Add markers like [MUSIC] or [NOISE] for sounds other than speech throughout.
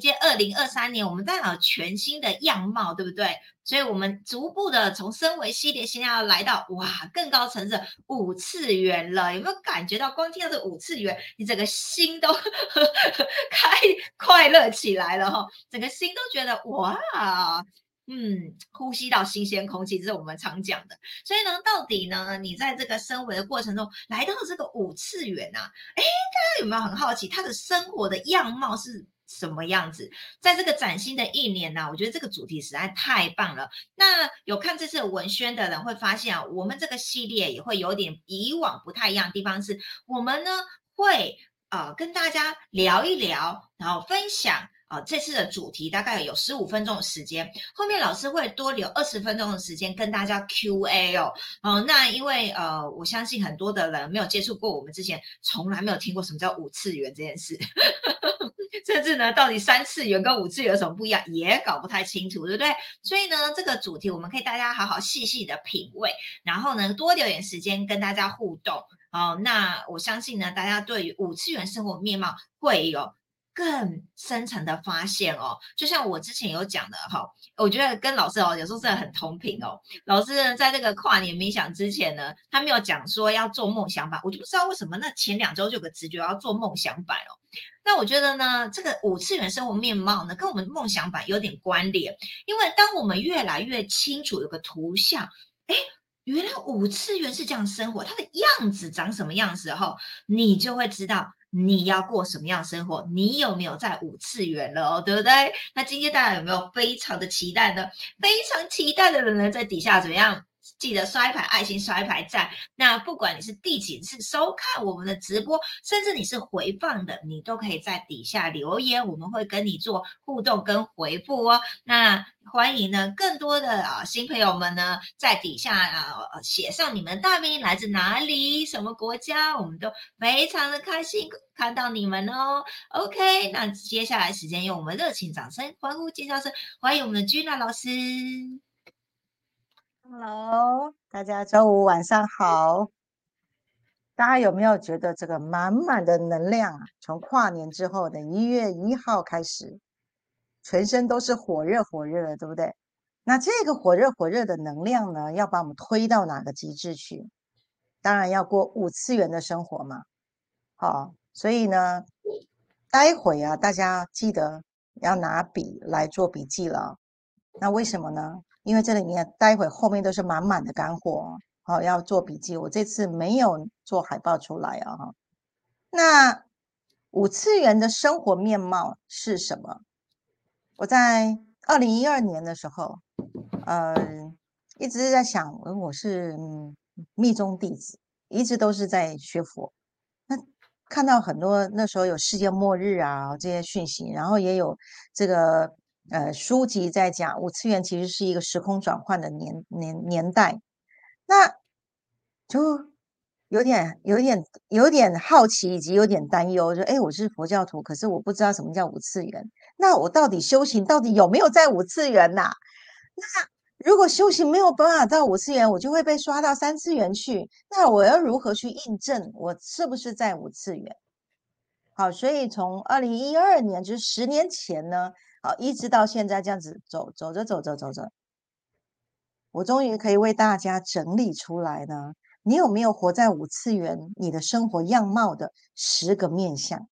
接二零二三年，我们大脑全新的样貌，对不对？所以，我们逐步的从升维系列，现在要来到哇更高层次五次元了。有没有感觉到？光听到这五次元，你整个心都 [LAUGHS] 开快乐起来了哈，整个心都觉得哇，嗯，呼吸到新鲜空气，这是我们常讲的。所以呢，到底呢，你在这个升维的过程中，来到这个五次元啊，哎，大家有没有很好奇，他的生活的样貌是？什么样子？在这个崭新的一年呢，我觉得这个主题实在太棒了。那有看这次文宣的人会发现啊，我们这个系列也会有点以往不太一样的地方，是我们呢会呃跟大家聊一聊，然后分享啊这次的主题大概有十五分钟的时间，后面老师会多留二十分钟的时间跟大家 Q&A 哦。哦，那因为呃我相信很多的人没有接触过我们之前，从来没有听过什么叫五次元这件事。[LAUGHS] 甚至呢，到底三次元跟五次元有什么不一样，也搞不太清楚，对不对？所以呢，这个主题我们可以大家好好细细的品味，然后呢，多留点时间跟大家互动。哦，那我相信呢，大家对于五次元生活面貌会有。更深层的发现哦，就像我之前有讲的哈，我觉得跟老师哦有时候真的很同频哦。老师呢在这个跨年冥想之前呢，他没有讲说要做梦想版，我就不知道为什么那前两周就有个直觉要做梦想版哦。那我觉得呢，这个五次元生活面貌呢，跟我们梦想版有点关联，因为当我们越来越清楚有个图像，哎，原来五次元是这样生活，它的样子长什么样时候，你就会知道。你要过什么样生活？你有没有在五次元了哦？对不对？那今天大家有没有非常的期待呢？非常期待的人呢，在底下怎么样？记得刷一排爱心，刷一排赞。那不管你是第几次收看我们的直播，甚至你是回放的，你都可以在底下留言，我们会跟你做互动跟回复哦。那欢迎呢，更多的啊新朋友们呢，在底下啊写上你们大名，来自哪里，什么国家，我们都非常的开心看到你们哦。OK，那接下来时间用我们热情掌声、欢呼、尖叫声，欢迎我们的君娜老师。Hello，大家周五晚上好。大家有没有觉得这个满满的能量啊？从跨年之后的一月一号开始，全身都是火热火热的，对不对？那这个火热火热的能量呢，要把我们推到哪个极致去？当然要过五次元的生活嘛。好，所以呢，待会啊，大家记得要拿笔来做笔记了。那为什么呢？因为这里面待会后面都是满满的干货，好要做笔记。我这次没有做海报出来啊，哈。那五次元的生活面貌是什么？我在二零一二年的时候，呃，一直在想，我是密宗弟子，一直都是在学佛。那看到很多那时候有世界末日啊这些讯息，然后也有这个。呃，书籍在讲五次元其实是一个时空转换的年年年代，那就有点有点有点好奇，以及有点担忧，说：哎，我是佛教徒，可是我不知道什么叫五次元，那我到底修行到底有没有在五次元呐？那如果修行没有办法到五次元，我就会被刷到三次元去，那我要如何去印证我是不是在五次元？好，所以从二零一二年，就是十年前呢。好，一直到现在这样子走走着走着走着，我终于可以为大家整理出来呢。你有没有活在五次元？你的生活样貌的十个面相，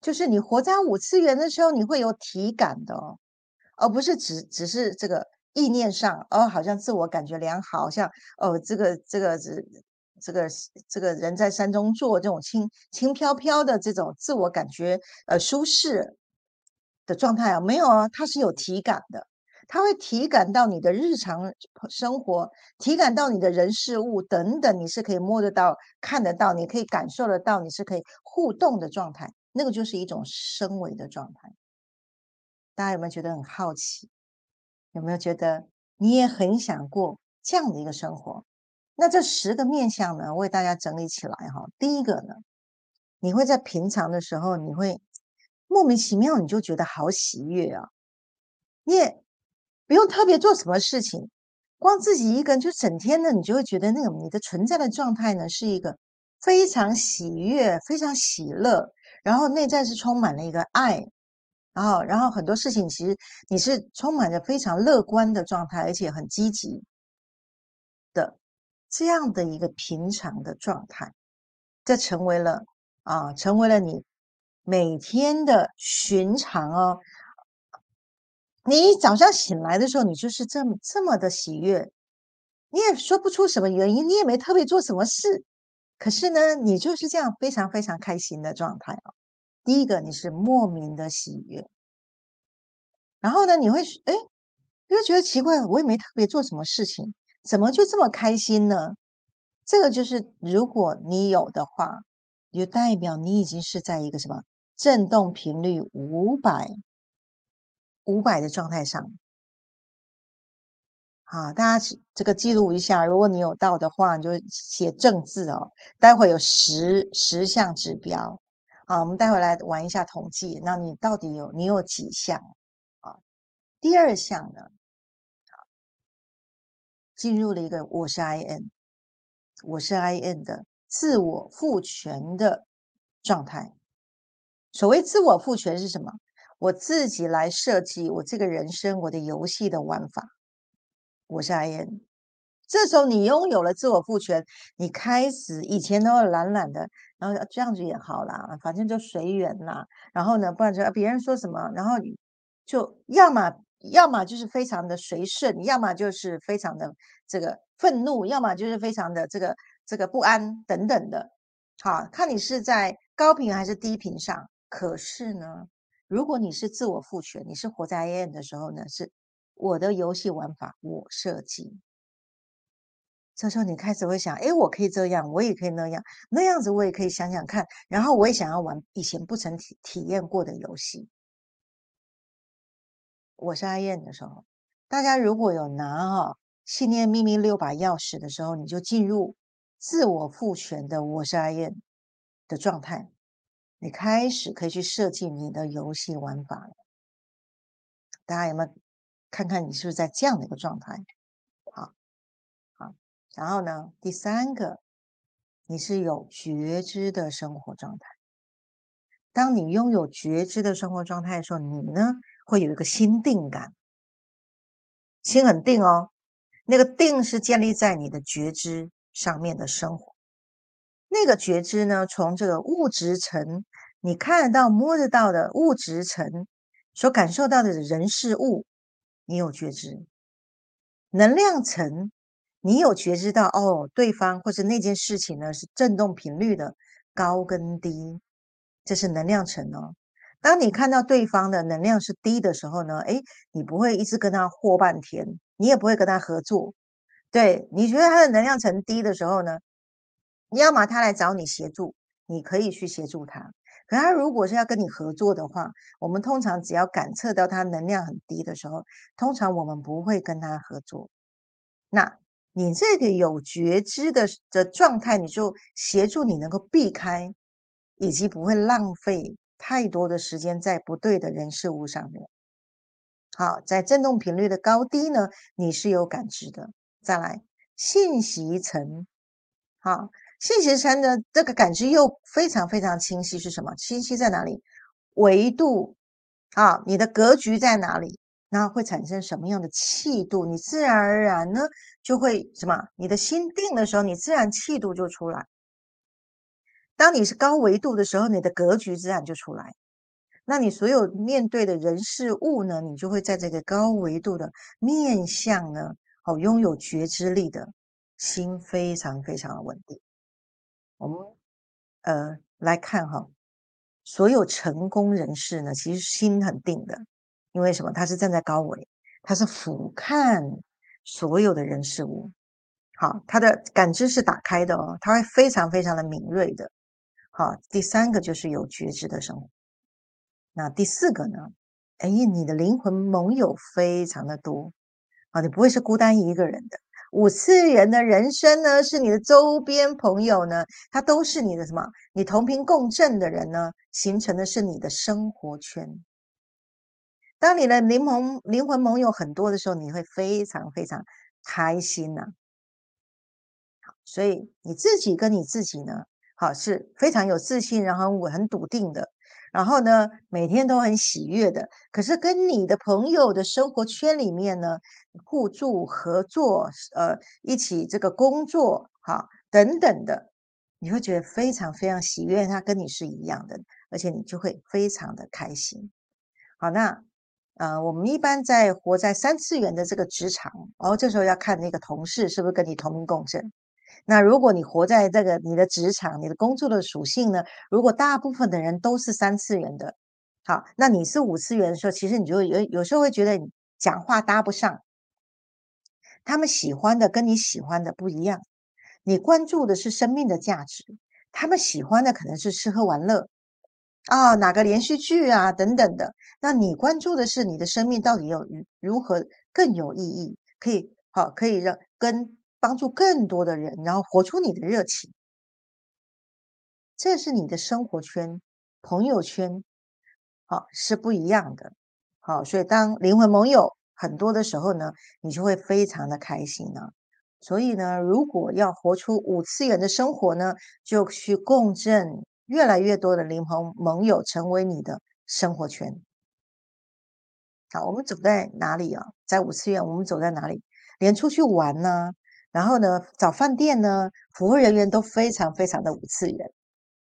就是你活在五次元的时候，你会有体感的哦，而不是只只是这个意念上哦，好像自我感觉良好，像哦这个这个这这个这个人在山中坐，这种轻轻飘飘的这种自我感觉呃舒适。的状态啊，没有啊，它是有体感的，它会体感到你的日常生活，体感到你的人事物等等，你是可以摸得到、看得到，你可以感受得到，你是可以互动的状态，那个就是一种升维的状态。大家有没有觉得很好奇？有没有觉得你也很想过这样的一个生活？那这十个面相呢，为大家整理起来哈。第一个呢，你会在平常的时候，你会。莫名其妙，你就觉得好喜悦啊！你也不用特别做什么事情，光自己一个人就整天的，你就会觉得那种你的存在的状态呢，是一个非常喜悦、非常喜乐，然后内在是充满了一个爱，然后然后很多事情其实你是充满着非常乐观的状态，而且很积极的这样的一个平常的状态，这成为了啊，成为了你每天的寻常哦。你早上醒来的时候，你就是这么这么的喜悦，你也说不出什么原因，你也没特别做什么事，可是呢，你就是这样非常非常开心的状态哦。第一个，你是莫名的喜悦，然后呢，你会哎，你会觉得奇怪，我也没特别做什么事情，怎么就这么开心呢？这个就是如果你有的话，就代表你已经是在一个什么振动频率五百。五百的状态上，好，大家这个记录一下。如果你有到的话，你就写正字哦。待会有十十项指标，好，我们待会来玩一下统计。那你到底有你有几项啊？第二项呢？进入了一个我是 I N，我是 I N 的自我赋权的状态。所谓自我赋权是什么？我自己来设计我这个人生，我的游戏的玩法。我是阿燕这时候你拥有了自我赋权，你开始以前都懒懒的，然后这样子也好啦，反正就随缘啦。然后呢，不然就别人说什么，然后就要么要么就是非常的随顺，要么就是非常的这个愤怒，要么就是非常的这个这个不安等等的。好看你是在高频还是低频上，可是呢？如果你是自我赋权，你是活在 I N 的时候呢，是我的游戏玩法，我设计。这时候你开始会想，哎，我可以这样，我也可以那样，那样子我也可以想想看，然后我也想要玩以前不曾体体验过的游戏。我是阿燕的时候，大家如果有拿哈信念秘密六把钥匙的时候，你就进入自我赋权的我是阿燕的状态。你开始可以去设计你的游戏玩法了，大家有没有看看你是不是在这样的一个状态？好，好，然后呢，第三个，你是有觉知的生活状态。当你拥有觉知的生活状态的时候，你呢会有一个心定感，心很定哦，那个定是建立在你的觉知上面的生活。那个觉知呢，从这个物质层，你看得到、摸得到的物质层所感受到的人事物，你有觉知；能量层，你有觉知到哦，对方或者那件事情呢是振动频率的高跟低，这是能量层哦。当你看到对方的能量是低的时候呢，诶，你不会一直跟他和半天，你也不会跟他合作。对你觉得他的能量层低的时候呢？你要么他来找你协助，你可以去协助他。可他如果是要跟你合作的话，我们通常只要感测到他能量很低的时候，通常我们不会跟他合作。那你这个有觉知的的状态，你就协助你能够避开，以及不会浪费太多的时间在不对的人事物上面。好，在振动频率的高低呢，你是有感知的。再来，信息层，好。信息层的这个感知又非常非常清晰，是什么？清晰在哪里？维度啊，你的格局在哪里？然后会产生什么样的气度？你自然而然呢，就会什么？你的心定的时候，你自然气度就出来。当你是高维度的时候，你的格局自然就出来。那你所有面对的人事物呢，你就会在这个高维度的面相呢，哦，拥有觉知力的心非常非常的稳定。我们呃来看哈，所有成功人士呢，其实心很定的，因为什么？他是站在高位，他是俯瞰所有的人事物，好，他的感知是打开的哦，他会非常非常的敏锐的。好，第三个就是有觉知的生活。那第四个呢？哎，你的灵魂盟友非常的多啊，你不会是孤单一个人的。五次元的人生呢，是你的周边朋友呢，他都是你的什么？你同频共振的人呢，形成的是你的生活圈。当你的灵魂灵魂盟友很多的时候，你会非常非常开心呐。好，所以你自己跟你自己呢，好是非常有自信，然后我很笃定的。然后呢，每天都很喜悦的。可是跟你的朋友的生活圈里面呢，互助合作，呃，一起这个工作，哈，等等的，你会觉得非常非常喜悦，他跟你是一样的，而且你就会非常的开心。好，那呃，我们一般在活在三次元的这个职场，然后这时候要看那个同事是不是跟你同频共振。那如果你活在这个你的职场、你的工作的属性呢？如果大部分的人都是三次元的，好，那你是五次元的时候，其实你就有有时候会觉得你讲话搭不上，他们喜欢的跟你喜欢的不一样，你关注的是生命的价值，他们喜欢的可能是吃喝玩乐啊，哪个连续剧啊等等的，那你关注的是你的生命到底有如何更有意义，可以好可以让跟。帮助更多的人，然后活出你的热情，这是你的生活圈、朋友圈，好是不一样的。好，所以当灵魂盟友很多的时候呢，你就会非常的开心呢。所以呢，如果要活出五次元的生活呢，就去共振越来越多的灵魂盟友，成为你的生活圈。好，我们走在哪里啊？在五次元，我们走在哪里？连出去玩呢？然后呢，找饭店呢，服务人员都非常非常的五次元，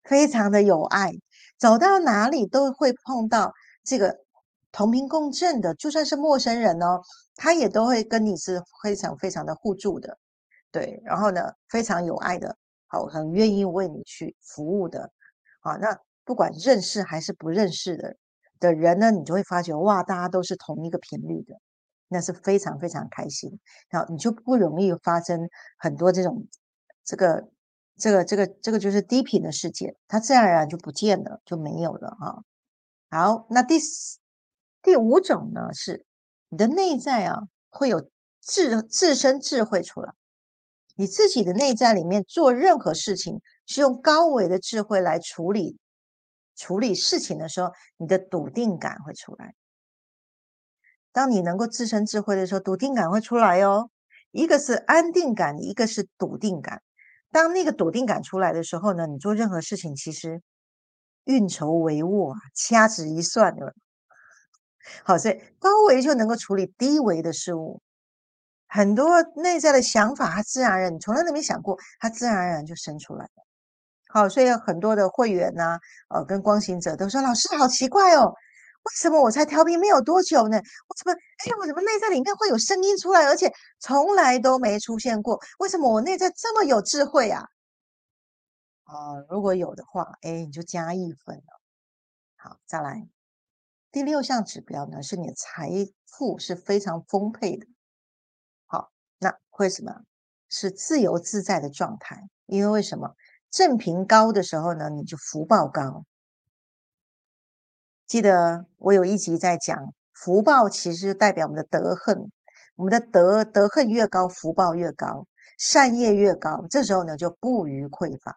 非常的有爱，走到哪里都会碰到这个同频共振的，就算是陌生人哦，他也都会跟你是非常非常的互助的，对，然后呢，非常有爱的，好，很愿意为你去服务的，啊，那不管认识还是不认识的的人呢，你就会发觉哇，大家都是同一个频率的。那是非常非常开心，然后你就不容易发生很多这种这个这个这个这个就是低频的事件，它自然而然就不见了，就没有了哈。好，那第四第五种呢，是你的内在啊会有自自身智慧出来，你自己的内在里面做任何事情是用高维的智慧来处理处理事情的时候，你的笃定感会出来。当你能够自身智慧的时候，笃定感会出来哦。一个是安定感，一个是笃定感。当那个笃定感出来的时候呢，你做任何事情其实运筹帷幄啊，掐指一算的。好，所以高维就能够处理低维的事物，很多内在的想法，它自然而然你从来都没想过，它自然而然就生出来了。好，所以很多的会员呢，呃，跟光行者都说：“老师，好奇怪哦。”为什么我才调频没有多久呢？我怎么哎，我怎么内在里面会有声音出来，而且从来都没出现过？为什么我内在这么有智慧啊？啊，如果有的话，哎，你就加一分了。好，再来第六项指标呢，是你的财富是非常丰沛的。好，那为什么是自由自在的状态？因为为什么正频高的时候呢，你就福报高。记得我有一集在讲福报，其实代表我们的德恨，我们的德德恨越高，福报越高，善业越高，这时候呢就不予匮乏。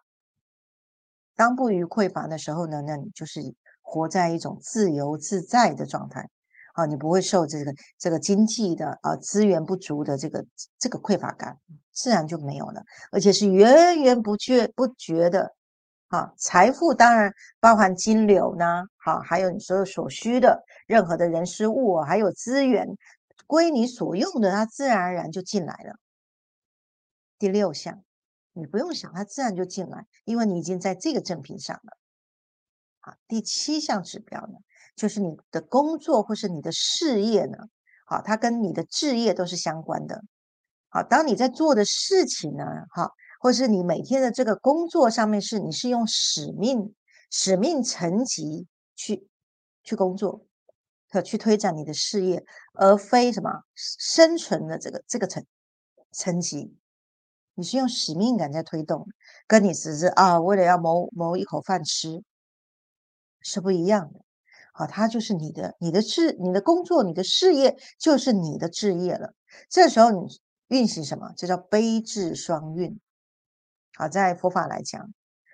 当不予匮乏的时候呢，那你就是活在一种自由自在的状态啊，你不会受这个这个经济的啊资源不足的这个这个匮乏感，自然就没有了，而且是源源不绝不绝的。啊，财富当然包含金流呢，好，还有你所有所需的任何的人事物，还有资源归你所用的，它自然而然就进来了。第六项，你不用想，它自然就进来，因为你已经在这个正品上了。好，第七项指标呢，就是你的工作或是你的事业呢，好，它跟你的置业都是相关的。好，当你在做的事情呢，好。或是你每天的这个工作上面是你是用使命使命层级去去工作，可去推展你的事业，而非什么生存的这个这个层层级，你是用使命感在推动，跟你只是啊为了要谋谋一口饭吃是不一样的。好，它就是你的你的事你的工作你的事业就是你的置业了。这时候你运行什么？这叫悲智双运。好，在佛法来讲，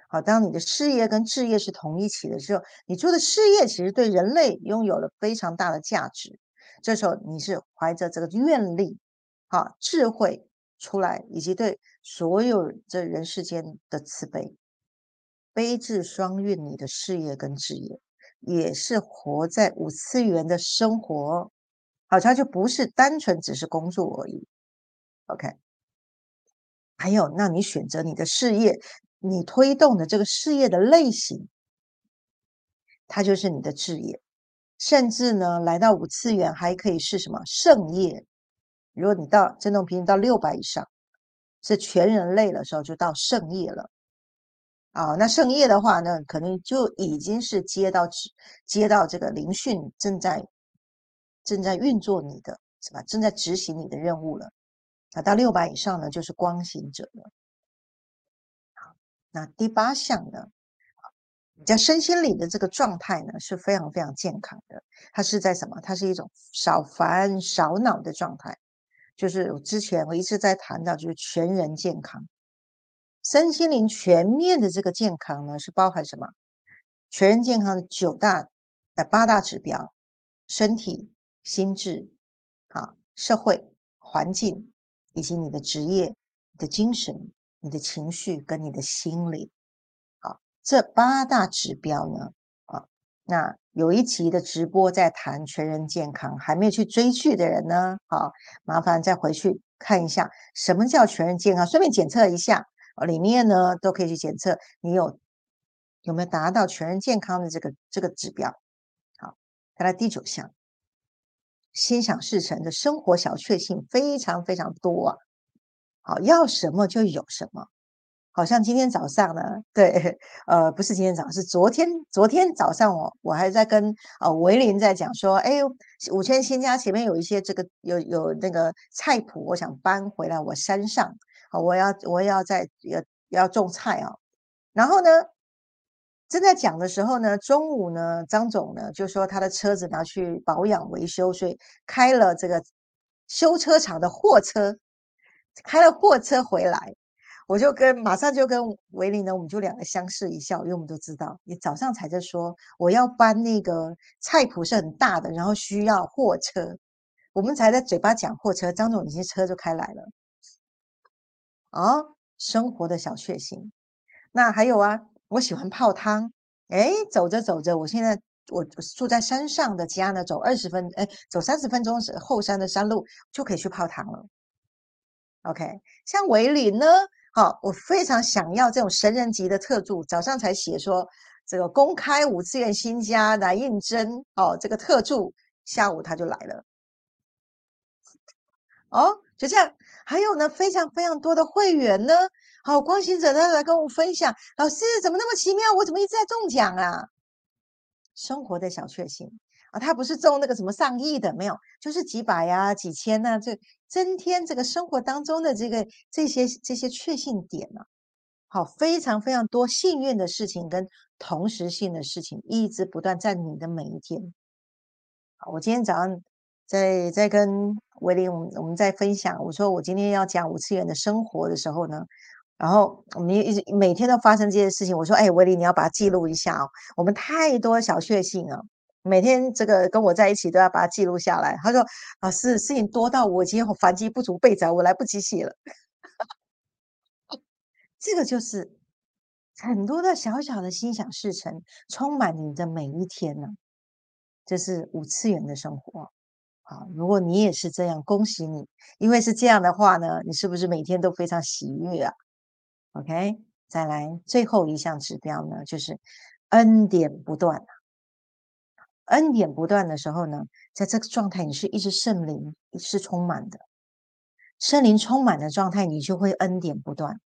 好，当你的事业跟置业是同一起的时候，你做的事业其实对人类拥有了非常大的价值。这时候你是怀着这个愿力，好，智慧出来，以及对所有这人世间的慈悲，悲智双运，你的事业跟置业，也是活在五次元的生活，好，它就不是单纯只是工作而已。OK，还有，那你选择你的事业，你推动的这个事业的类型，它就是你的事业。甚至呢，来到五次元还可以是什么圣业？如果你到振动频率到六百以上，是全人类的时候，就到圣业了。啊，那圣业的话呢，可能就已经是接到接到这个灵讯正在正在运作你的，是吧？正在执行你的任务了。那，到六百以上呢，就是光行者了。那第八项呢？在身心里的这个状态呢，是非常非常健康的。它是在什么？它是一种少烦少恼的状态。就是我之前我一直在谈到，就是全人健康，身心灵全面的这个健康呢，是包含什么？全人健康的九大呃八大指标：身体、心智、啊社会环境，以及你的职业、你的精神、你的情绪跟你的心理。好这八大指标呢？啊，那有一集的直播在谈全人健康，还没有去追剧的人呢，好，麻烦再回去看一下什么叫全人健康，顺便检测一下，里面呢都可以去检测你有有没有达到全人健康的这个这个指标。好，再来第九项，心想事成的生活小确幸非常非常多啊，好，要什么就有什么。好像今天早上呢，对，呃，不是今天早上，是昨天。昨天早上我我还在跟呃维林在讲说，哎，五千新家前面有一些这个有有那个菜谱，我想搬回来我山上，啊，我要我要在要要种菜啊。然后呢，正在讲的时候呢，中午呢，张总呢就说他的车子拿去保养维修，所以开了这个修车厂的货车，开了货车回来。我就跟马上就跟维林呢，我们就两个相视一笑，因为我们都知道，你早上才在说我要搬那个菜谱是很大的，然后需要货车，我们才在嘴巴讲货车，张总已经车就开来了。哦，生活的小确幸。那还有啊，我喜欢泡汤，哎，走着走着，我现在我住在山上的家呢，走二十分，哎，走三十分钟是后山的山路就可以去泡汤了。OK，像维林呢？好，我非常想要这种神人级的特助。早上才写说这个公开五次元新家来应征哦，这个特助下午他就来了。哦，就这样。还有呢，非常非常多的会员呢。好，光行者呢来跟我分享，老师怎么那么奇妙？我怎么一直在中奖啊？生活的小确幸。啊，他不是中那个什么上亿的，没有，就是几百呀、几千呐，这增添这个生活当中的这个这些这些确信点呢。好，非常非常多幸运的事情跟同时性的事情，一直不断在你的每一天。好，我今天早上在在跟威廉，我们我们在分享，我说我今天要讲五次元的生活的时候呢，然后我们一直每天都发生这些事情，我说，哎，威廉，你要把它记录一下哦，我们太多小确幸了。每天这个跟我在一起都要把它记录下来。他说：“老师，事情多到我今天反击不足备载，我来不及写了。”这个就是很多的小小的心想事成，充满你的每一天呢。这是五次元的生活。好，如果你也是这样，恭喜你，因为是这样的话呢，你是不是每天都非常喜悦啊？OK，再来最后一项指标呢，就是恩典不断。恩典不断的时候呢，在这个状态，你是一直圣灵是充满的，圣灵充满的状态，你就会恩典不断。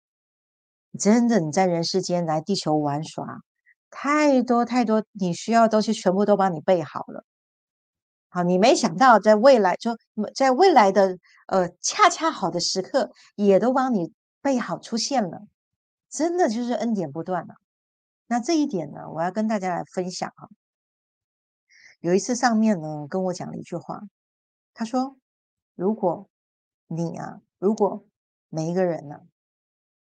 真的，你在人世间来地球玩耍，太多太多你需要的东西，全部都帮你备好了。好，你没想到在未来，就在未来的呃恰恰好的时刻，也都帮你备好出现了。真的就是恩典不断了。那这一点呢，我要跟大家来分享啊。有一次上面呢跟我讲了一句话，他说：“如果你啊，如果每一个人呢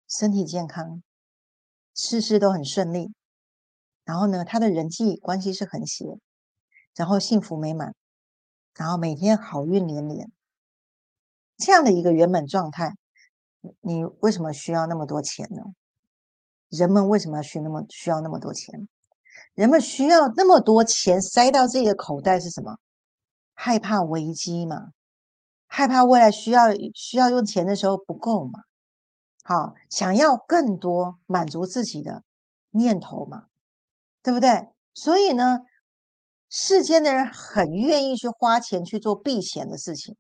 身体健康，事事都很顺利，然后呢他的人际关系是很谐，然后幸福美满，然后每天好运连连，这样的一个圆满状态，你为什么需要那么多钱呢？人们为什么要需那么需要那么多钱？人们需要那么多钱塞到自己的口袋是什么？害怕危机嘛，害怕未来需要需要用钱的时候不够嘛。好，想要更多满足自己的念头嘛，对不对？所以呢，世间的人很愿意去花钱去做避险的事情。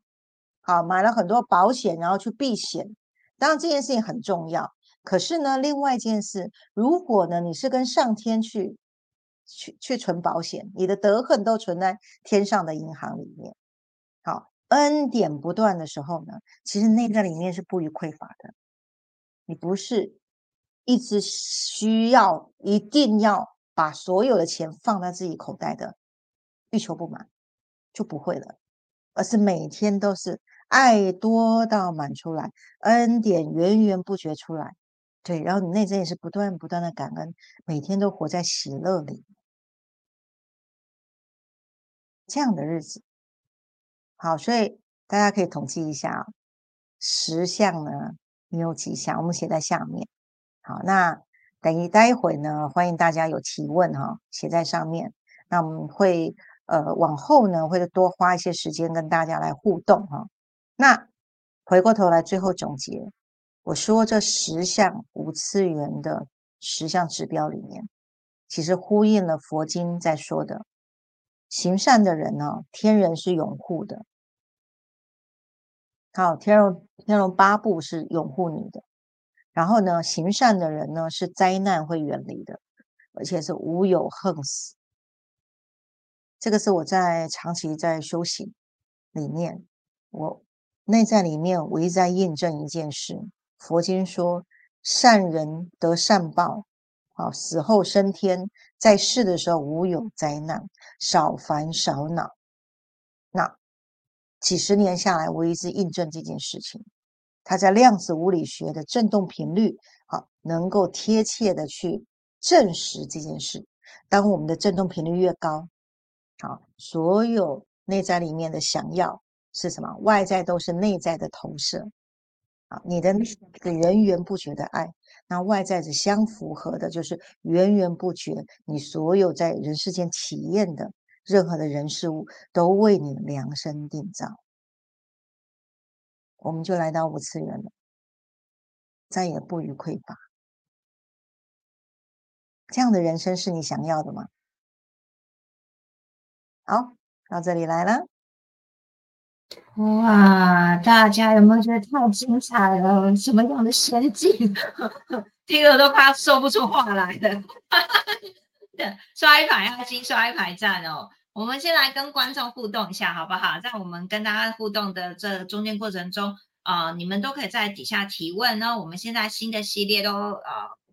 好，买了很多保险，然后去避险。当然这件事情很重要。可是呢，另外一件事，如果呢你是跟上天去去去存保险，你的德恨都存在天上的银行里面。好，恩典不断的时候呢，其实内在里面是不予匮乏的。你不是一直需要一定要把所有的钱放在自己口袋的，欲求不满就不会了，而是每天都是爱多到满出来，恩典源源不绝出来。对，然后你内在也是不断不断的感恩，每天都活在喜乐里，这样的日子。好，所以大家可以统计一下十项呢，你有几项？我们写在下面。好，那等于待会呢，欢迎大家有提问哈，写在上面。那我们会呃往后呢，会多花一些时间跟大家来互动哈。那回过头来，最后总结。我说这十项五次元的十项指标里面，其实呼应了佛经在说的：行善的人呢，天人是拥护的；好，天龙天龙八部是拥护你的。然后呢，行善的人呢，是灾难会远离的，而且是无有横死。这个是我在长期在修行里面，我内在里面我一直在验证一件事。佛经说，善人得善报，好死后升天，在世的时候无有灾难，少烦少恼。那几十年下来，我一直印证这件事情。它在量子物理学的振动频率，好能够贴切的去证实这件事。当我们的振动频率越高，好，所有内在里面的想要是什么？外在都是内在的投射。啊，你的个源源不绝的爱，那外在是相符合的，就是源源不绝。你所有在人世间体验的任何的人事物，都为你量身定造。我们就来到五次元了，再也不予匮乏。这样的人生是你想要的吗？好，到这里来了。哇，大家有没有觉得太精彩了？什么样的仙境，[LAUGHS] 听了都快说不出话来了。[LAUGHS] 刷一排爱心，刷一排赞哦。我们先来跟观众互动一下，好不好？在我们跟大家互动的这中间过程中，啊，你们都可以在底下提问哦。我们现在新的系列都呃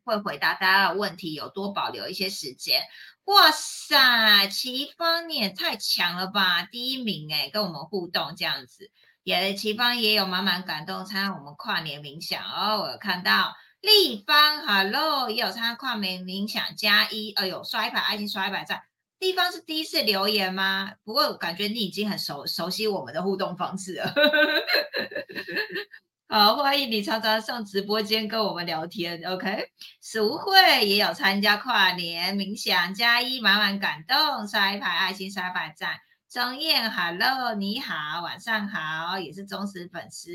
会回答大家的问题，有多保留一些时间。哇塞，齐芳你也太强了吧！第一名哎，跟我们互动这样子，也齐芳也有满满感动参加我们跨年冥想哦。我有看到立方，Hello，也有参加跨年冥想加一，哎呦，刷一排爱心，刷一排赞。立方是第一次留言吗？不过感觉你已经很熟熟悉我们的互动方式了。[LAUGHS] 好，欢迎你常常上直播间跟我们聊天，OK？俗慧也有参加跨年冥想加一，满满感动，刷一排爱心，刷一排赞。钟燕，Hello，你好，晚上好，也是忠实粉丝。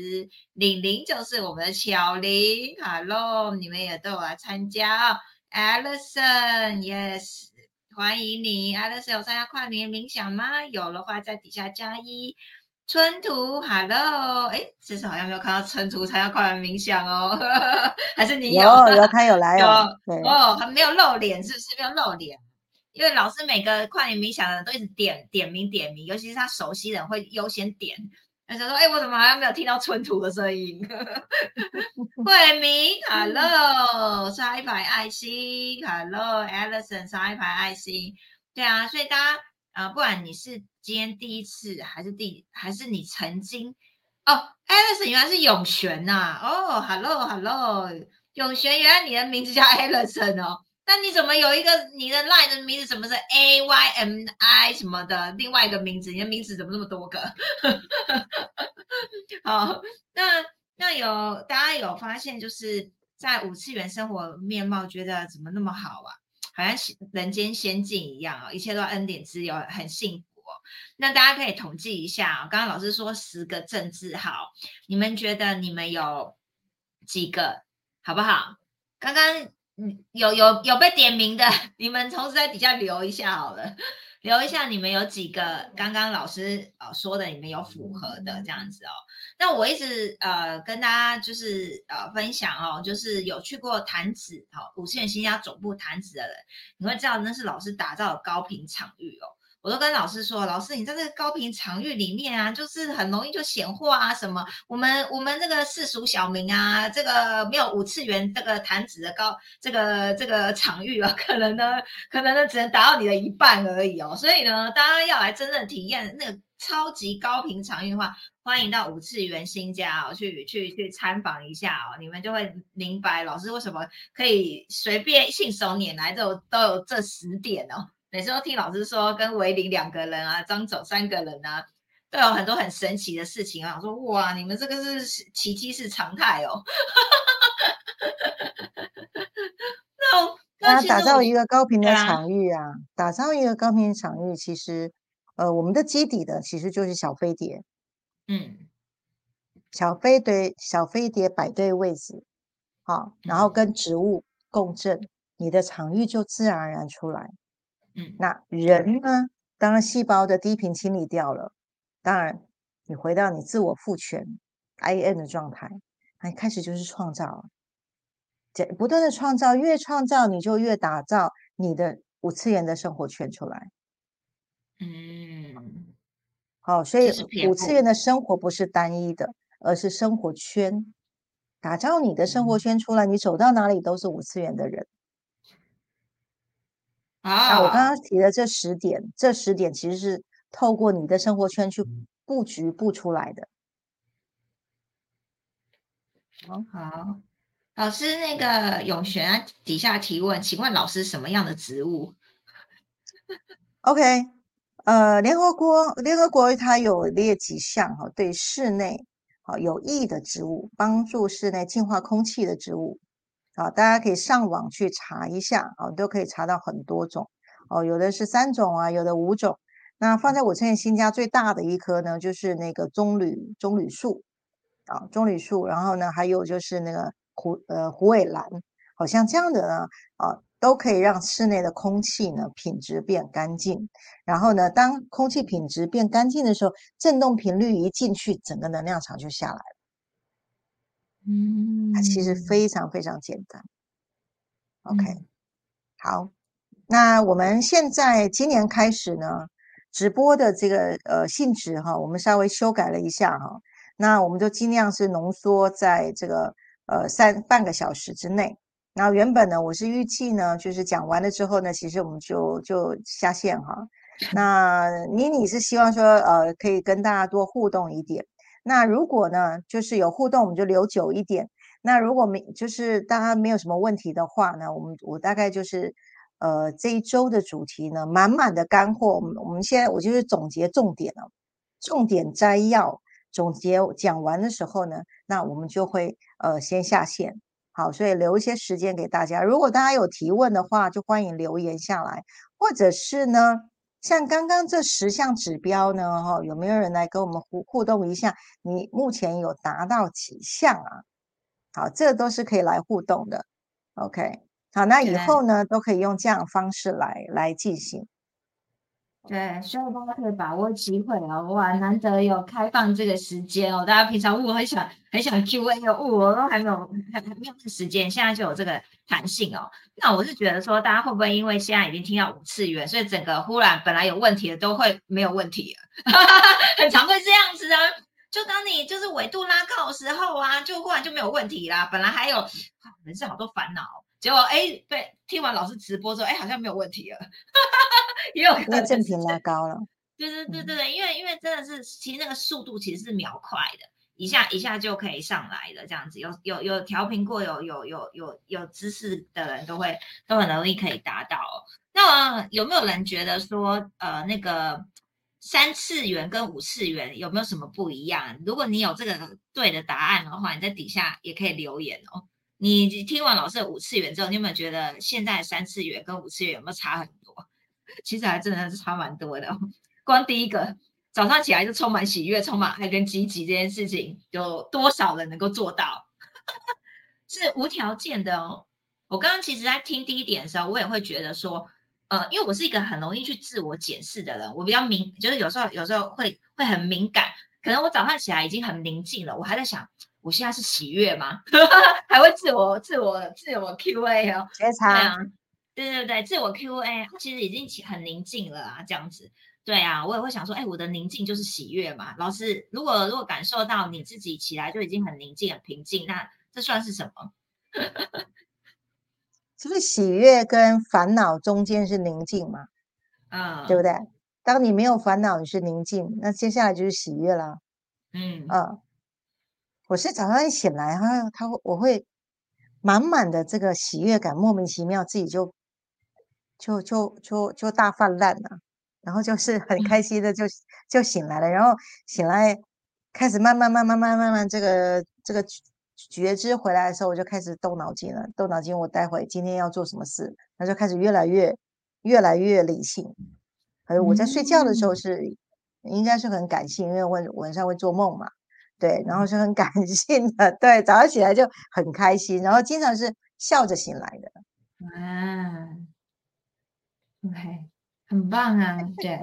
玲玲就是我们的巧玲，Hello，你们也都有来参加哦。Alison，Yes，欢迎你，Alison 有参加跨年冥想吗？有的话在底下加一。春图，Hello，哎，这次好像没有看到春图参加跨年冥想哦，还是你有？有，他有来哦。哦，还没有露脸，是不是没有露脸？因为老师每个跨年冥想的人都一直点点名点名，尤其是他熟悉人会优先点。他说：“哎，我怎么好像没有听到春图的声音？” [LAUGHS] 慧明，Hello，刷一排爱心，Hello，Alison，刷一排爱心。对啊，所以大家。啊，不管你是今天第一次，还是第，还是你曾经哦，Alison 原来是永璇呐，哦，Hello，Hello，永璇，原来你的名字叫 Alison 哦，那你怎么有一个你的 line 的名字怎么是 A Y M I 什么的另外一个名字？你的名字怎么那么多个？[LAUGHS] 好，那那有大家有发现，就是在五次元生活面貌，觉得怎么那么好啊？好像人间仙境一样哦，一切都恩典之有，很幸福哦。那大家可以统计一下哦，刚刚老师说十个正字号，你们觉得你们有几个，好不好？刚刚嗯有有有被点名的，你们同时在底下留一下好了。留一下，你们有几个刚刚老师呃说的，你们有符合的这样子哦。那我一直呃跟大家就是呃分享哦，就是有去过坛子哦，五线新家总部坛子的人，你会知道那是老师打造的高频场域哦。我都跟老师说，老师你在这个高频场域里面啊，就是很容易就显化啊什么。我们我们这个世俗小民啊，这个没有五次元这个弹指的高这个这个场域啊，可能呢可能呢只能达到你的一半而已哦。所以呢，大家要来真正体验那个超级高频场域的话，欢迎到五次元新家哦，去去去参访一下哦，你们就会明白老师为什么可以随便信手拈来都有都有这十点哦。每次都听老师说，跟维林两个人啊，张总三个人啊，都有很多很神奇的事情啊。我说哇，你们这个是奇迹是常态哦。[LAUGHS] 那那打造一个高频的场域啊，打造一个高频场域，其实呃，我们的基底的其实就是小飞碟。嗯，小飞碟，小飞碟摆对位置，好，然后跟植物共振，你的场域就自然而然出来。那人呢？当然，细胞的低频清理掉了，当然你回到你自我赋权 I N 的状态，那开始就是创造，这不断的创造，越创造你就越打造你的五次元的生活圈出来。嗯，好，所以五次元的生活不是单一的，而是生活圈，打造你的生活圈出来，你走到哪里都是五次元的人。啊，我刚刚提的这十点，这十点其实是透过你的生活圈去布局布出来的。好，老师那个永璇底下提问，请问老师什么样的植物？OK，呃，联合国联合国它有列几项哈，对室内好有益的植物，帮助室内净化空气的植物。啊，大家可以上网去查一下啊，都可以查到很多种哦，有的是三种啊，有的五种。那放在我这边新家最大的一棵呢，就是那个棕榈棕榈树啊，棕榈树。然后呢，还有就是那个虎呃虎尾兰，好像这样的呢啊，都可以让室内的空气呢品质变干净。然后呢，当空气品质变干净的时候，振动频率一进去，整个能量场就下来了。嗯，它其实非常非常简单。OK，好，那我们现在今年开始呢，直播的这个呃性质哈，我们稍微修改了一下哈。那我们就尽量是浓缩在这个呃三半个小时之内。那原本呢，我是预计呢，就是讲完了之后呢，其实我们就就下线哈。那妮妮是希望说呃可以跟大家多互动一点。那如果呢，就是有互动，我们就留久一点。那如果没，就是大家没有什么问题的话呢，我们我大概就是，呃，这一周的主题呢，满满的干货。我们我们现在我就是总结重点了，重点摘要，总结讲完的时候呢，那我们就会呃先下线。好，所以留一些时间给大家。如果大家有提问的话，就欢迎留言下来，或者是呢。像刚刚这十项指标呢，哈，有没有人来跟我们互互动一下？你目前有达到几项啊？好，这都是可以来互动的。OK，好，那以后呢，都可以用这样的方式来来进行。对，希望大家可以把握机会哦。哇，难得有开放这个时间哦。大家平常我很想很想 Q&A 哦，我都还没有还没有这时间，现在就有这个弹性哦。那我是觉得说，大家会不会因为现在已经听到五次元，所以整个忽然本来有问题的都会没有问题了？[LAUGHS] 很常会这样子啊。就当你就是纬度拉高的时候啊，就忽然就没有问题啦。本来还有人生好多烦恼，结果哎，对，听完老师直播之后，哎，好像没有问题了。[LAUGHS] 也有那正频拉高了，对对对对对，因为因为真的是，其实那个速度其实是秒快的，一下一下就可以上来的这样子，有有有调频过，有有有有有知识的人都会都很容易可以达到。那有没有人觉得说，呃，那个三次元跟五次元有没有什么不一样？如果你有这个对的答案的话，你在底下也可以留言哦。你听完老师的五次元之后，你有没有觉得现在三次元跟五次元有没有差很多？[LAUGHS] 其实还真的是差蛮多的。光第一个早上起来就充满喜悦、充满爱跟积极这件事情，有多少人能够做到？[LAUGHS] 是无条件的哦。我刚刚其实在听第一点的时候，我也会觉得说，呃，因为我是一个很容易去自我检视的人，我比较敏，就是有时候有时候会会很敏感。可能我早上起来已经很宁静了，我还在想。我现在是喜悦吗？[LAUGHS] 还会自我、自我、自我 Q A 哦，觉察，对对对，自我 Q A，其实已经很宁静了啊，这样子，对啊，我也会想说，哎，我的宁静就是喜悦嘛。老师，如果如果感受到你自己起来就已经很宁静、很平静，那这算是什么？[LAUGHS] 是不是喜悦跟烦恼中间是宁静嘛？嗯，对不对？当你没有烦恼，你是宁静，那接下来就是喜悦啦。嗯嗯。我是早上一醒来，哈，他我会满满的这个喜悦感，莫名其妙自己就就就就就大泛滥了，然后就是很开心的就就醒来了，然后醒来开始慢慢慢慢慢慢慢这个这个觉知回来的时候，我就开始动脑筋了，动脑筋，我待会今天要做什么事，那就开始越来越越来越理性。还有我在睡觉的时候是应该是很感性，因为晚晚上会做梦嘛。对，然后是很感性的，对，早上起来就很开心，然后经常是笑着醒来的。哇，OK，很棒啊，对。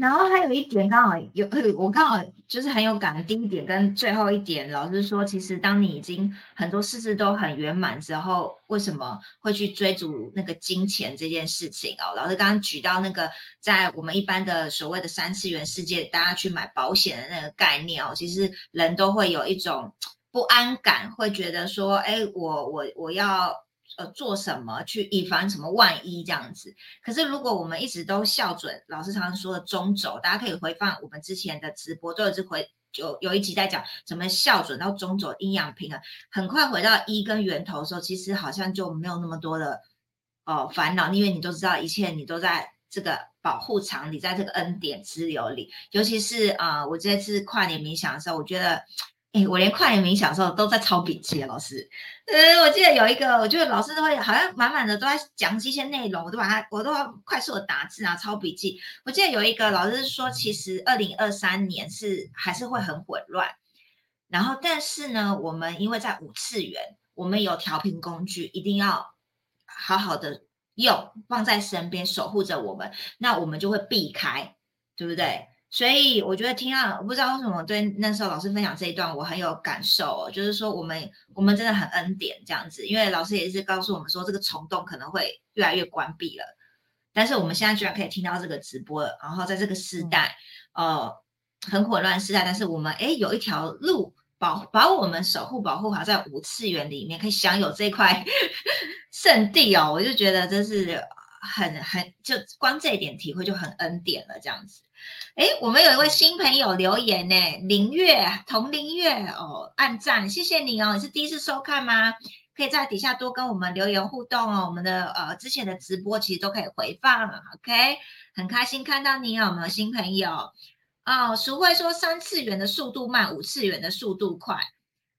然后还有一点，刚好有 [LAUGHS] 我刚好就是很有感的。第一点跟最后一点，老师说，其实当你已经很多事事都很圆满之后，为什么会去追逐那个金钱这件事情哦？老师刚刚举到那个，在我们一般的所谓的三次元世界，大家去买保险的那个概念哦，其实人都会有一种不安感，会觉得说，哎，我我我要。呃，做什么去以防什么万一这样子？可是如果我们一直都校准老师常常说的中轴，大家可以回放我们之前的直播，都有是回有有一集在讲怎么校准到中轴阴阳平衡，很快回到一跟源头的时候，其实好像就没有那么多的哦烦恼，因为你都知道一切你都在这个保护场里，在这个恩典之流里。尤其是啊，我这次跨年冥想的时候，我觉得。哎，我连跨年冥想的时候都在抄笔记啊，老师。呃，我记得有一个，我觉得老师都会好像满满的都在讲这些内容，我都把它，我都要快速的打字啊，抄笔记。我记得有一个老师说，其实二零二三年是还是会很混乱。然后，但是呢，我们因为在五次元，我们有调频工具，一定要好好的用，放在身边守护着我们，那我们就会避开，对不对？所以我觉得听到，我不知道为什么对那时候老师分享这一段我很有感受，哦就是说我们我们真的很恩典这样子，因为老师也是告诉我们说这个虫洞可能会越来越关闭了，但是我们现在居然可以听到这个直播了，然后在这个时代，呃，很混乱时代，但是我们哎有一条路保把我们守护保护好在五次元里面，可以享有这块 [LAUGHS] 圣地哦，我就觉得真是很很就光这一点体会就很恩典了这样子。哎，我们有一位新朋友留言呢，林月同林月哦，按赞，谢谢你哦，你是第一次收看吗？可以在底下多跟我们留言互动哦，我们的呃之前的直播其实都可以回放，OK，很开心看到你哦，我们的新朋友哦，俗会说三次元的速度慢，五次元的速度快。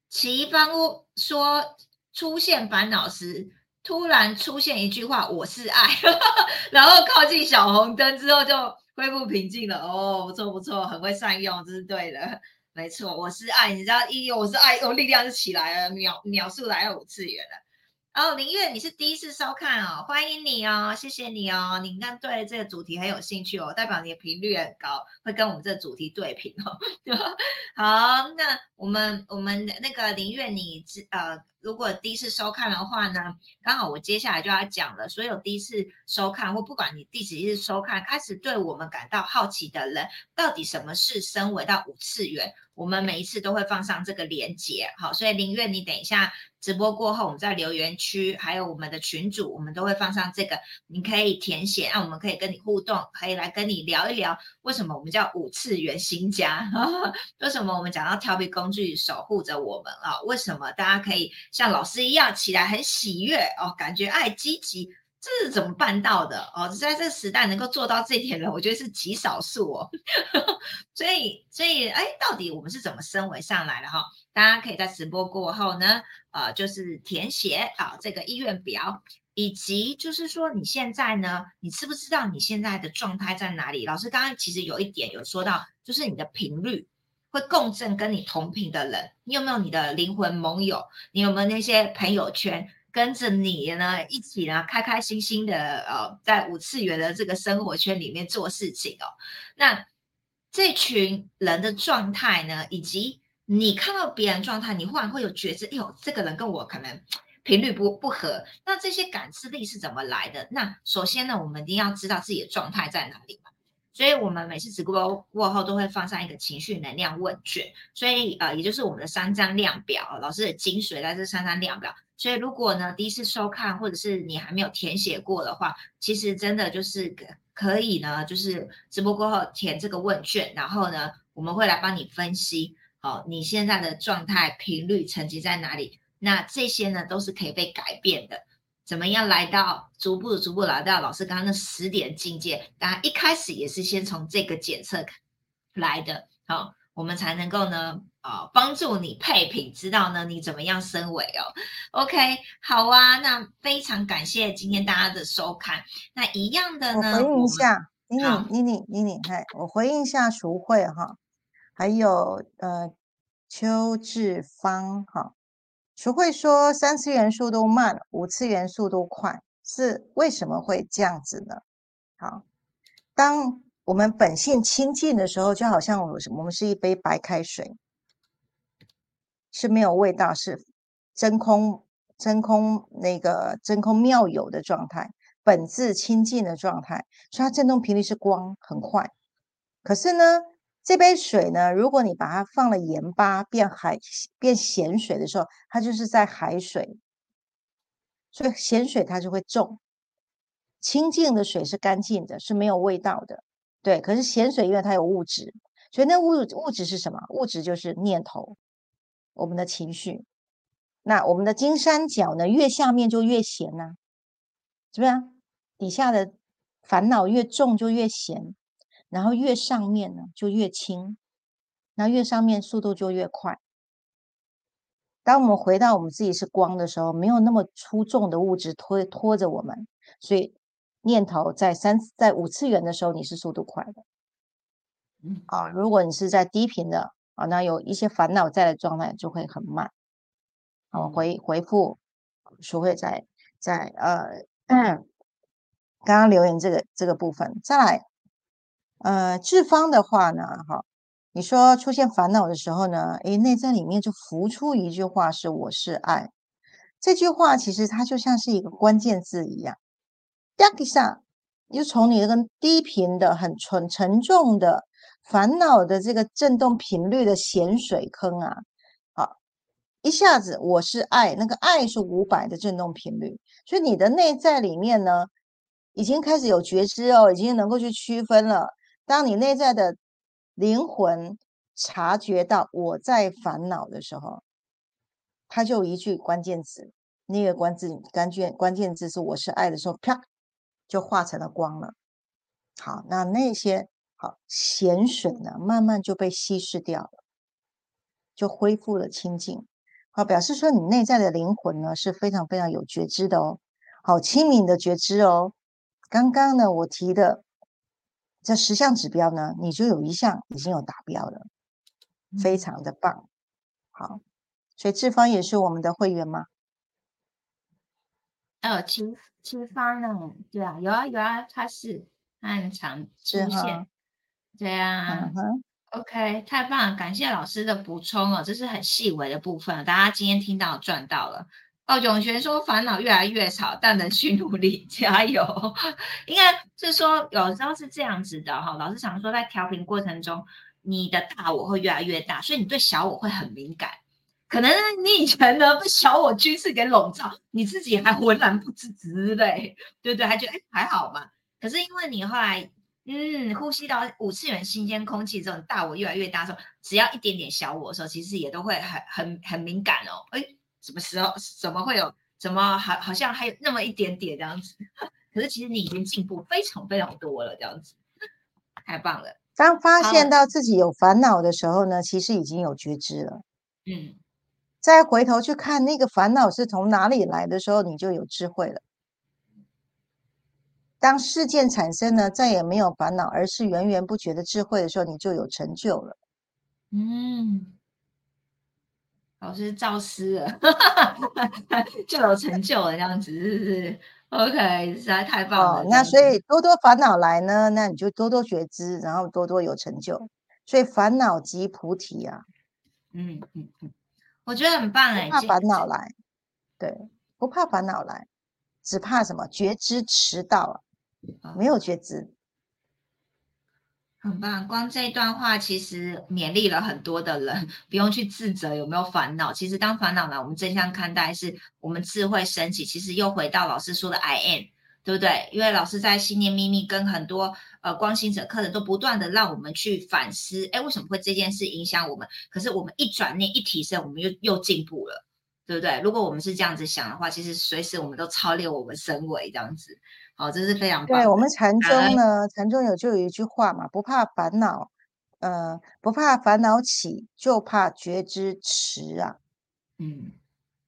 齐方屋说出现烦恼时，突然出现一句话，我是爱，[LAUGHS] 然后靠近小红灯之后就。恢复平静了哦，不错不错，很会善用，这是对的，没错。我是爱，你知道，一我是爱，我力量就起来了，秒秒速来到五次元了。哦，林月，你是第一次收看哦，欢迎你哦，谢谢你哦。你应该对这个主题很有兴趣哦，代表你的频率很高，会跟我们这个主题对频哦。[LAUGHS] 好，那我们我们那个林月，你呃。如果第一次收看的话呢，刚好我接下来就要讲了。所有第一次收看或不管你第几次收看，开始对我们感到好奇的人，到底什么是升维到五次元？我们每一次都会放上这个连接，好，所以林月，你等一下直播过后，我们在留言区还有我们的群主，我们都会放上这个，你可以填写，让我们可以跟你互动，可以来跟你聊一聊，为什么我们叫五次元新家？[LAUGHS] 为什么我们讲到调皮公具守护着我们啊？为什么大家可以像老师一样起来很喜悦哦，感觉爱积极？这是怎么办到的哦？在这时代能够做到这一点的，我觉得是极少数哦。[LAUGHS] 所以，所以，哎，到底我们是怎么升维上来的哈？大家可以在直播过后呢，呃，就是填写啊这个意愿表，以及就是说你现在呢，你知不知道你现在的状态在哪里？老师刚刚其实有一点有说到，就是你的频率会共振跟你同频的人，你有没有你的灵魂盟友？你有没有那些朋友圈？跟着你呢，一起呢，开开心心的，呃，在五次元的这个生活圈里面做事情哦。那这群人的状态呢，以及你看到别人状态，你忽然会有觉知，哎呦，这个人跟我可能 [TSK] 频率不不合。那这些感知力是怎么来的？那首先呢，我们一定要知道自己的状态在哪里嘛。所以我们每次直播过后都会放上一个情绪能量问卷，所以呃，也就是我们的三张量表，老师的精髓在这三张量表。所以，如果呢第一次收看，或者是你还没有填写过的话，其实真的就是可可以呢，就是直播过后填这个问卷，然后呢，我们会来帮你分析，好，你现在的状态频率层级在哪里？那这些呢都是可以被改变的。怎么样来到逐步逐步来到老师刚刚那十点境界？当然一开始也是先从这个检测来的，好，我们才能够呢。啊，帮助你配品，知道呢你怎么样升维哦。OK，好啊，那非常感谢今天大家的收看。那一样的呢，我回应一下，妮妮妮妮妮妮，嗨，我回应一下淑慧哈，还有呃邱志芳哈，淑慧说三次元素都慢，五次元素都快，是为什么会这样子呢？好，当我们本性清净的时候，就好像我我们是一杯白开水。是没有味道，是真空、真空那个真空妙有的状态，本质清净的状态，所以它振动频率是光，很快。可是呢，这杯水呢，如果你把它放了盐巴，变海变咸水的时候，它就是在海水，所以咸水它就会重。清净的水是干净的，是没有味道的，对。可是咸水因为它有物质，所以那物物质是什么？物质就是念头。我们的情绪，那我们的金三角呢？越下面就越咸呐，是不是？底下的烦恼越重就越咸，然后越上面呢就越轻，那越上面速度就越快。当我们回到我们自己是光的时候，没有那么粗重的物质拖拖着我们，所以念头在三在五次元的时候，你是速度快的。啊，如果你是在低频的。啊，那有一些烦恼在的状态就会很慢。好，回回复，说会在在呃，[CLEARS THROAT] 刚刚留言这个这个部分，再来，呃，智方的话呢，哈，你说出现烦恼的时候呢，诶，内在里面就浮出一句话是“我是爱”，这句话其实它就像是一个关键字一样，啪一下，就从你那个低频的、很沉沉重的。烦恼的这个振动频率的咸水坑啊，好，一下子我是爱，那个爱是五百的振动频率，所以你的内在里面呢，已经开始有觉知哦，已经能够去区分了。当你内在的灵魂察觉到我在烦恼的时候，它就一句关键词，那个关字关键关键字是我是爱的时候，啪，就化成了光了。好，那那些。好，咸水呢，慢慢就被稀释掉了，就恢复了清净。好，表示说你内在的灵魂呢是非常非常有觉知的哦，好清明的觉知哦。刚刚呢我提的这十项指标呢，你就有一项已经有达标了，非常的棒。好，所以志方也是我们的会员吗？呃，青青方呢？对啊，有啊有啊，他是暗藏出现。对啊，OK，太棒了，感谢老师的补充哦，这是很细微的部分，大家今天听到赚到了。哦，永泉说烦恼越来越少，但能去努力，[LAUGHS] 加油。[LAUGHS] 应该是说有时候是这样子的哈，老师常说在调频过程中，你的大我会越来越大，所以你对小我会很敏感。可能你以前呢被小我军事给笼罩，你自己还浑然不知之类，对不对？还觉得哎还好嘛。可是因为你后来。嗯，呼吸到五次元新鲜空气，这种大我越来越大的时候，只要一点点小我的时候，其实也都会很很很敏感哦。哎，什么时候怎么会有？怎么好好像还有那么一点点这样子？[LAUGHS] 可是其实你已经进步非常非常多了，这样子太棒了。当发现到自己有烦恼的时候呢，其实已经有觉知了。嗯，再回头去看那个烦恼是从哪里来的时候，你就有智慧了。当事件产生呢，再也没有烦恼，而是源源不绝的智慧的时候，你就有成就了。嗯，老师造诗了，[LAUGHS] 就有成就了，这样子是不是？OK，实在太棒了。那所以多多烦恼来呢，那你就多多觉知，然后多多有成就。所以烦恼即菩提啊。嗯嗯嗯，我觉得很棒哎，不怕烦恼来，对，不怕烦恼来，只怕什么？觉知迟到啊，没有觉知。很棒，光这一段话其实勉励了很多的人，[LAUGHS] 不用去自责有没有烦恼。其实当烦恼来，我们正向看待，是我们智慧升起。其实又回到老师说的 I am，对不对？因为老师在信念秘密跟很多呃光行者课程都不断的让我们去反思，哎，为什么会这件事影响我们？可是我们一转念一提升，我们又又进步了，对不对？如果我们是这样子想的话，其实随时我们都超越我们身为这样子。哦，这是非常对我们禅宗呢，禅宗有就有一句话嘛，不怕烦恼，呃，不怕烦恼起，就怕觉知迟啊。嗯，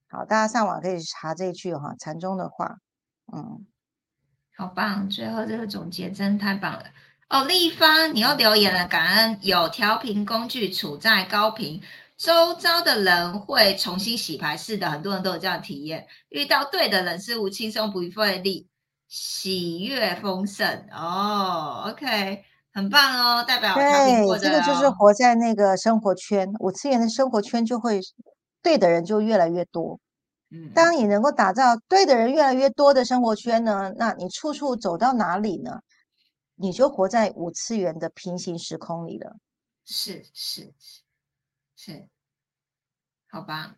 好，大家上网可以查这句哈，禅宗的话。嗯，好棒，最后这个总结真的太棒了。哦，立方，你又留言了，感恩有调频工具处在高频，周遭的人会重新洗牌。是的，很多人都有这样体验，遇到对的人事物，轻松不费力。喜悦丰盛哦，OK，很棒哦，代表对，这个就是活在那个生活圈，五次元的生活圈就会对的人就越来越多。嗯，当你能够打造对的人越来越多的生活圈呢，那你处处走到哪里呢？你就活在五次元的平行时空里了。是是是是，好吧。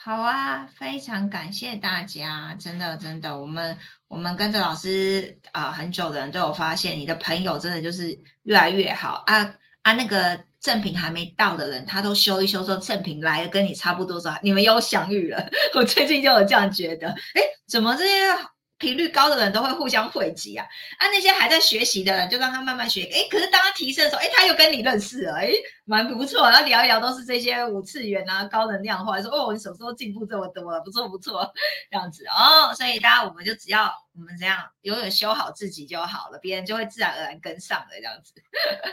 好啊，非常感谢大家，真的真的，我们我们跟着老师啊很久的人都有发现，你的朋友真的就是越来越好啊啊！那个赠品还没到的人，他都修一修，说赠品来了，跟你差不多，说你们又相遇了。[LAUGHS] 我最近就有这样觉得，哎，怎么这些？频率高的人都会互相汇集啊，啊，那些还在学习的人就让他慢慢学，哎，可是当他提升的时候，哎，他又跟你认识了，哎，蛮不错，然后聊一聊都是这些五次元啊、高能量话，说哦，你什么时候进步这么多了？不错不错，[LAUGHS] 这样子哦，所以大家我们就只要我们这样永远修好自己就好了，别人就会自然而然跟上了，这样子。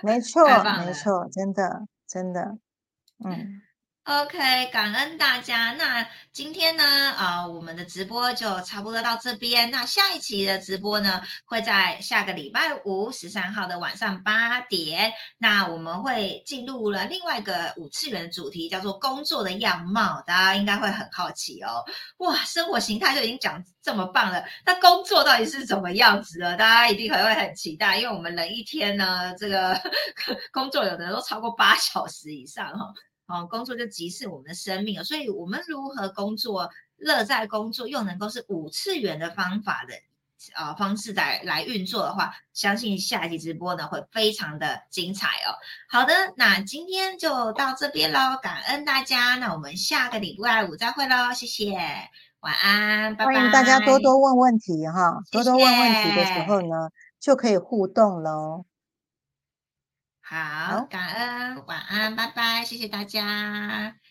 没错，[LAUGHS] 没错，真的真的，嗯。OK，感恩大家。那今天呢，啊，我们的直播就差不多到这边。那下一期的直播呢，会在下个礼拜五十三号的晚上八点。那我们会进入了另外一个五次元主题，叫做工作的样貌。大家应该会很好奇哦。哇，生活形态就已经讲这么棒了，那工作到底是怎么样子的？大家一定会会很期待，因为我们人一天呢，这个 [LAUGHS] 工作有的都超过八小时以上哈。哦，工作就即是我们的生命了，所以我们如何工作，乐在工作，又能够是五次元的方法的啊方式来来运作的话，相信下一期直播呢会非常的精彩哦。好的，那今天就到这边喽，感恩大家，那我们下个礼拜五再会喽，谢谢，晚安，拜拜。欢迎大家多多问问题哈，多多问问题的时候呢，就可以互动喽。好，感恩，晚安，拜拜，谢谢大家。